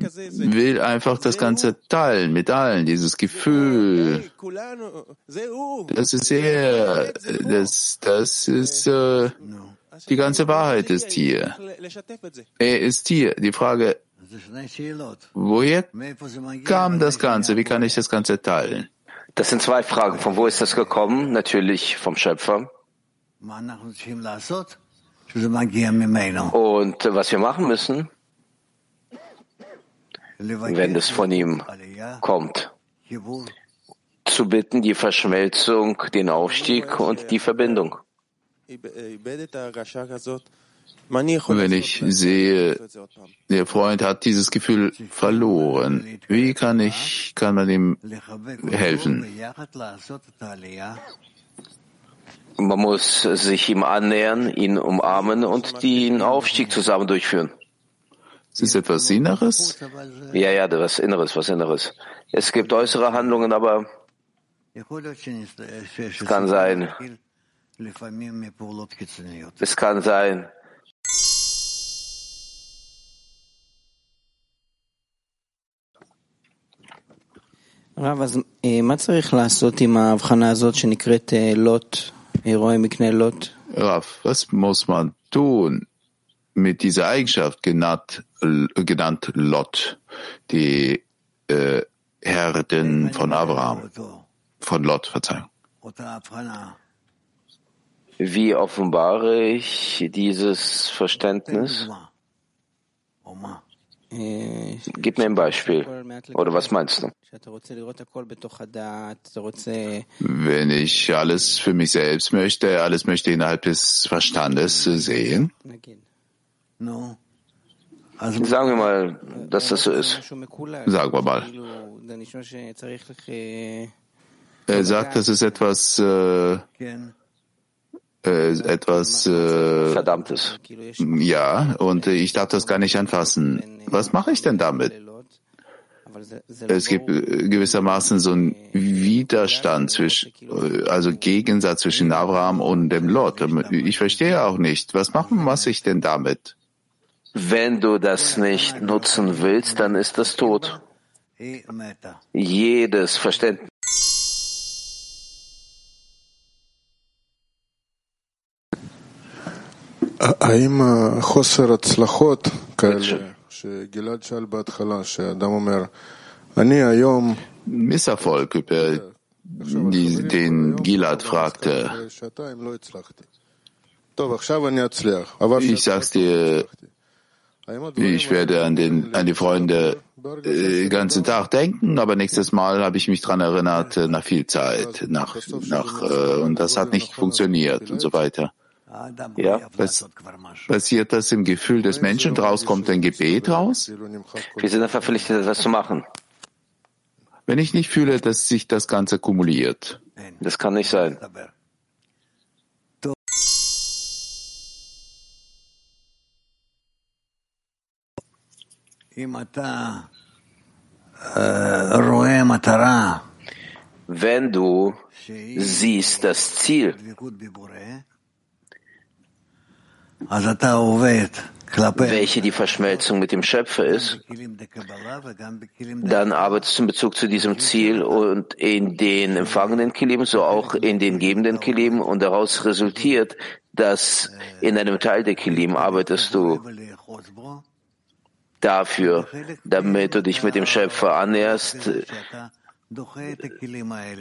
will einfach das Ganze teilen mit allen, dieses Gefühl. Das ist sehr, das, das ist, äh, die ganze Wahrheit ist hier. Er ist hier. Die Frage, woher kam das Ganze? Wie kann ich das Ganze teilen? Das sind zwei Fragen. Von wo ist das gekommen? Natürlich vom Schöpfer. Und was wir machen müssen, wenn es von ihm kommt, zu bitten, die Verschmelzung, den Aufstieg und die Verbindung. Wenn ich sehe, der Freund hat dieses Gefühl verloren, wie kann ich, kann man ihm helfen? Man muss sich ihm annähern, ihn umarmen und den Aufstieg zusammen durchführen. Ist es etwas Inneres? Ja, ja, was Inneres, was Inneres. Es gibt äußere Handlungen, aber es kann sein, es kann sein, רב, אז מה צריך לעשות עם ההבחנה הזאת שנקראת לוט, Rav, was muss man tun mit dieser Eigenschaft genannt, genannt Lot, die äh, Herden von Abraham, von Lot, Verzeihung? Wie offenbare ich dieses Verständnis? Oma. Oma. Gib mir ein Beispiel. Oder was meinst du? Wenn ich alles für mich selbst möchte, alles möchte innerhalb des Verstandes sehen. Sagen wir mal, dass das so ist. Sagen wir mal. Er sagt, das ist etwas, äh, etwas äh, Verdammtes. Ja, und ich darf das gar nicht anfassen. Was mache ich denn damit? Es gibt gewissermaßen so einen Widerstand zwischen, also Gegensatz zwischen Abraham und dem Lot. Ich verstehe auch nicht. Was machen was ich denn damit? Wenn du das nicht nutzen willst, dann ist das tot. Jedes Verständnis האם חוסר הצלחות כאלה שגלעד שאל בהתחלה, שאדם אומר, אני היום... Misserfolg, über die, den Gilad fragte. Ich sag's dir, ich werde an, den, an die Freunde den ganzen Tag denken, aber nächstes Mal habe ich mich dran erinnert, nach viel Zeit, nach, nach, und das hat nicht funktioniert und so weiter. Ja, was, passiert das im Gefühl des Menschen? Daraus kommt ein Gebet raus? Wir sind verpflichtet, etwas zu machen. Wenn ich nicht fühle, dass sich das Ganze kumuliert. Das kann nicht sein. Wenn du siehst das Ziel, welche die Verschmelzung mit dem Schöpfer ist, dann arbeitest du in Bezug zu diesem Ziel und in den empfangenen Kilim, so auch in den gebenden Kilim und daraus resultiert, dass in einem Teil der Kilim arbeitest du dafür, damit du dich mit dem Schöpfer annäherst,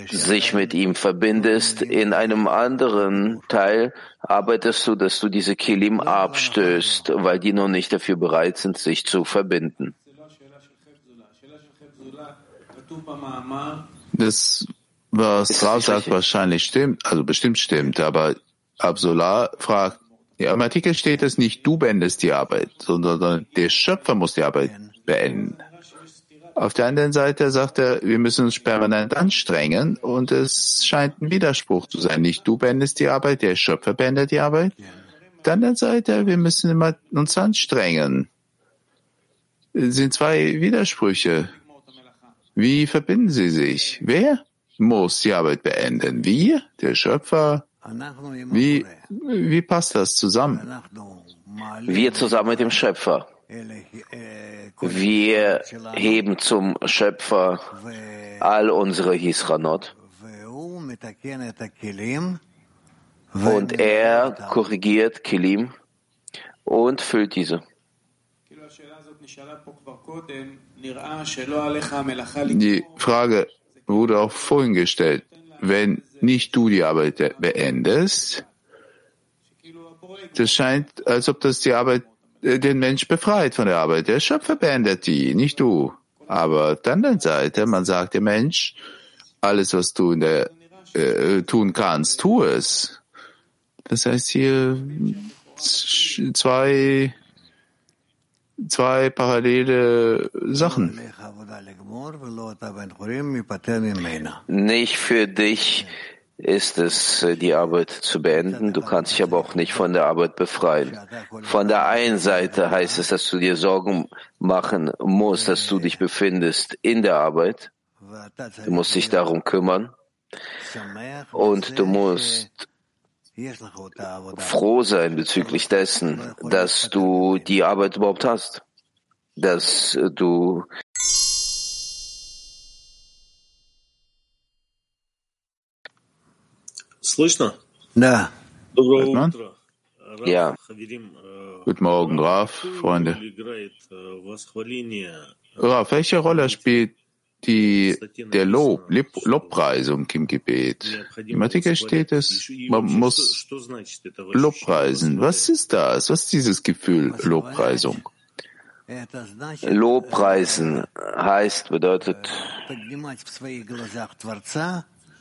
sich mit ihm verbindest. In einem anderen Teil arbeitest du, dass du diese Kilim abstößt, weil die noch nicht dafür bereit sind, sich zu verbinden. Das, was Rav sagt, wahrscheinlich stimmt, also bestimmt stimmt, aber Absolar fragt, ja, im Artikel steht es nicht, du beendest die Arbeit, sondern der Schöpfer muss die Arbeit beenden. Auf der anderen Seite sagt er, wir müssen uns permanent anstrengen und es scheint ein Widerspruch zu sein. Nicht du beendest die Arbeit, der Schöpfer beendet die Arbeit. Auf der anderen Seite, wir müssen immer uns anstrengen. Es sind zwei Widersprüche. Wie verbinden sie sich? Wer muss die Arbeit beenden? Wir, der Schöpfer? Wie, wie passt das zusammen? Wir zusammen mit dem Schöpfer. Wir heben zum Schöpfer all unsere Hisranot und er korrigiert Kilim und füllt diese. Die Frage wurde auch vorhin gestellt. Wenn nicht du die Arbeit beendest, das scheint, als ob das die Arbeit den Mensch befreit von der Arbeit. Der Schöpfer beendet die, nicht du. Aber auf der Seite, man sagt dem Mensch, alles, was du in der, äh, tun kannst, tu es. Das heißt hier, zwei, zwei parallele Sachen. Nicht für dich ist es, die Arbeit zu beenden. Du kannst dich aber auch nicht von der Arbeit befreien. Von der einen Seite heißt es, dass du dir Sorgen machen musst, dass du dich befindest in der Arbeit. Du musst dich darum kümmern. Und du musst froh sein bezüglich dessen, dass du die Arbeit überhaupt hast. Dass du Na. Hört man? Ja. Guten Morgen, Raf, Freunde. Raf, welche Rolle spielt die, der Lob, Lobpreisung im Gebet. Im Artikel steht es, man muss Lobpreisen. Was ist das? Was ist dieses Gefühl Lobpreisung? Lobpreisen heißt, bedeutet,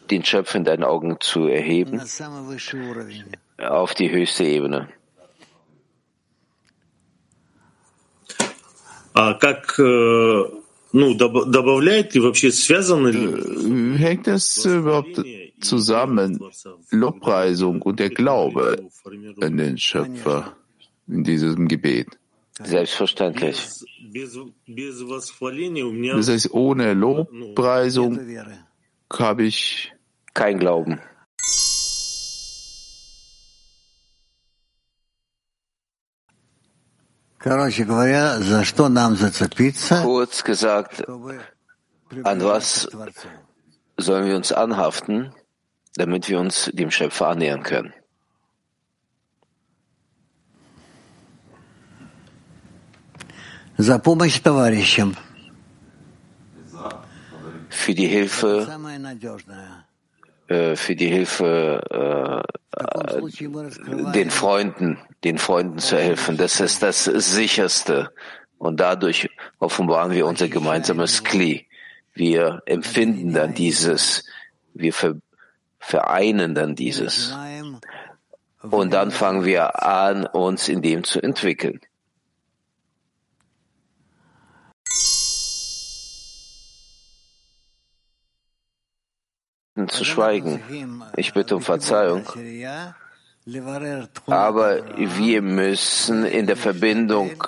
den Schöpfer in deinen Augen zu erheben auf die höchste Ebene. А как, э, ну, доб- добавляет ли вообще, связано ли Hängt das überhaupt zusammen, Lobpreisung und der Glaube an den Schöpfer in diesem Gebet? Selbstverständlich. без, без восхваления у меня Das heißt, ohne Lobpreisung habe ich Kein Glauben. Короче говоря, за что нам зацепиться, Kurz gesagt, an was sollen wir uns anhaften, damit wir uns dem Schöpfer annähern können? за помощь товарищам. für die Hilfe, äh, für die Hilfe äh, den Freunden, den Freunden zu helfen. Das ist das Sicherste. Und dadurch offenbaren wir unser gemeinsames Kli. Wir empfinden dann dieses, wir ver vereinen dann dieses. Und dann fangen wir an, uns in dem zu entwickeln. Zu schweigen. Ich bitte um Verzeihung. Aber wir müssen in der Verbindung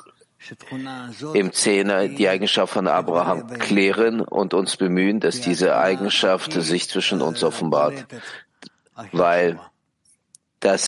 im Zehner die Eigenschaft von Abraham klären und uns bemühen, dass diese Eigenschaft sich zwischen uns offenbart, weil das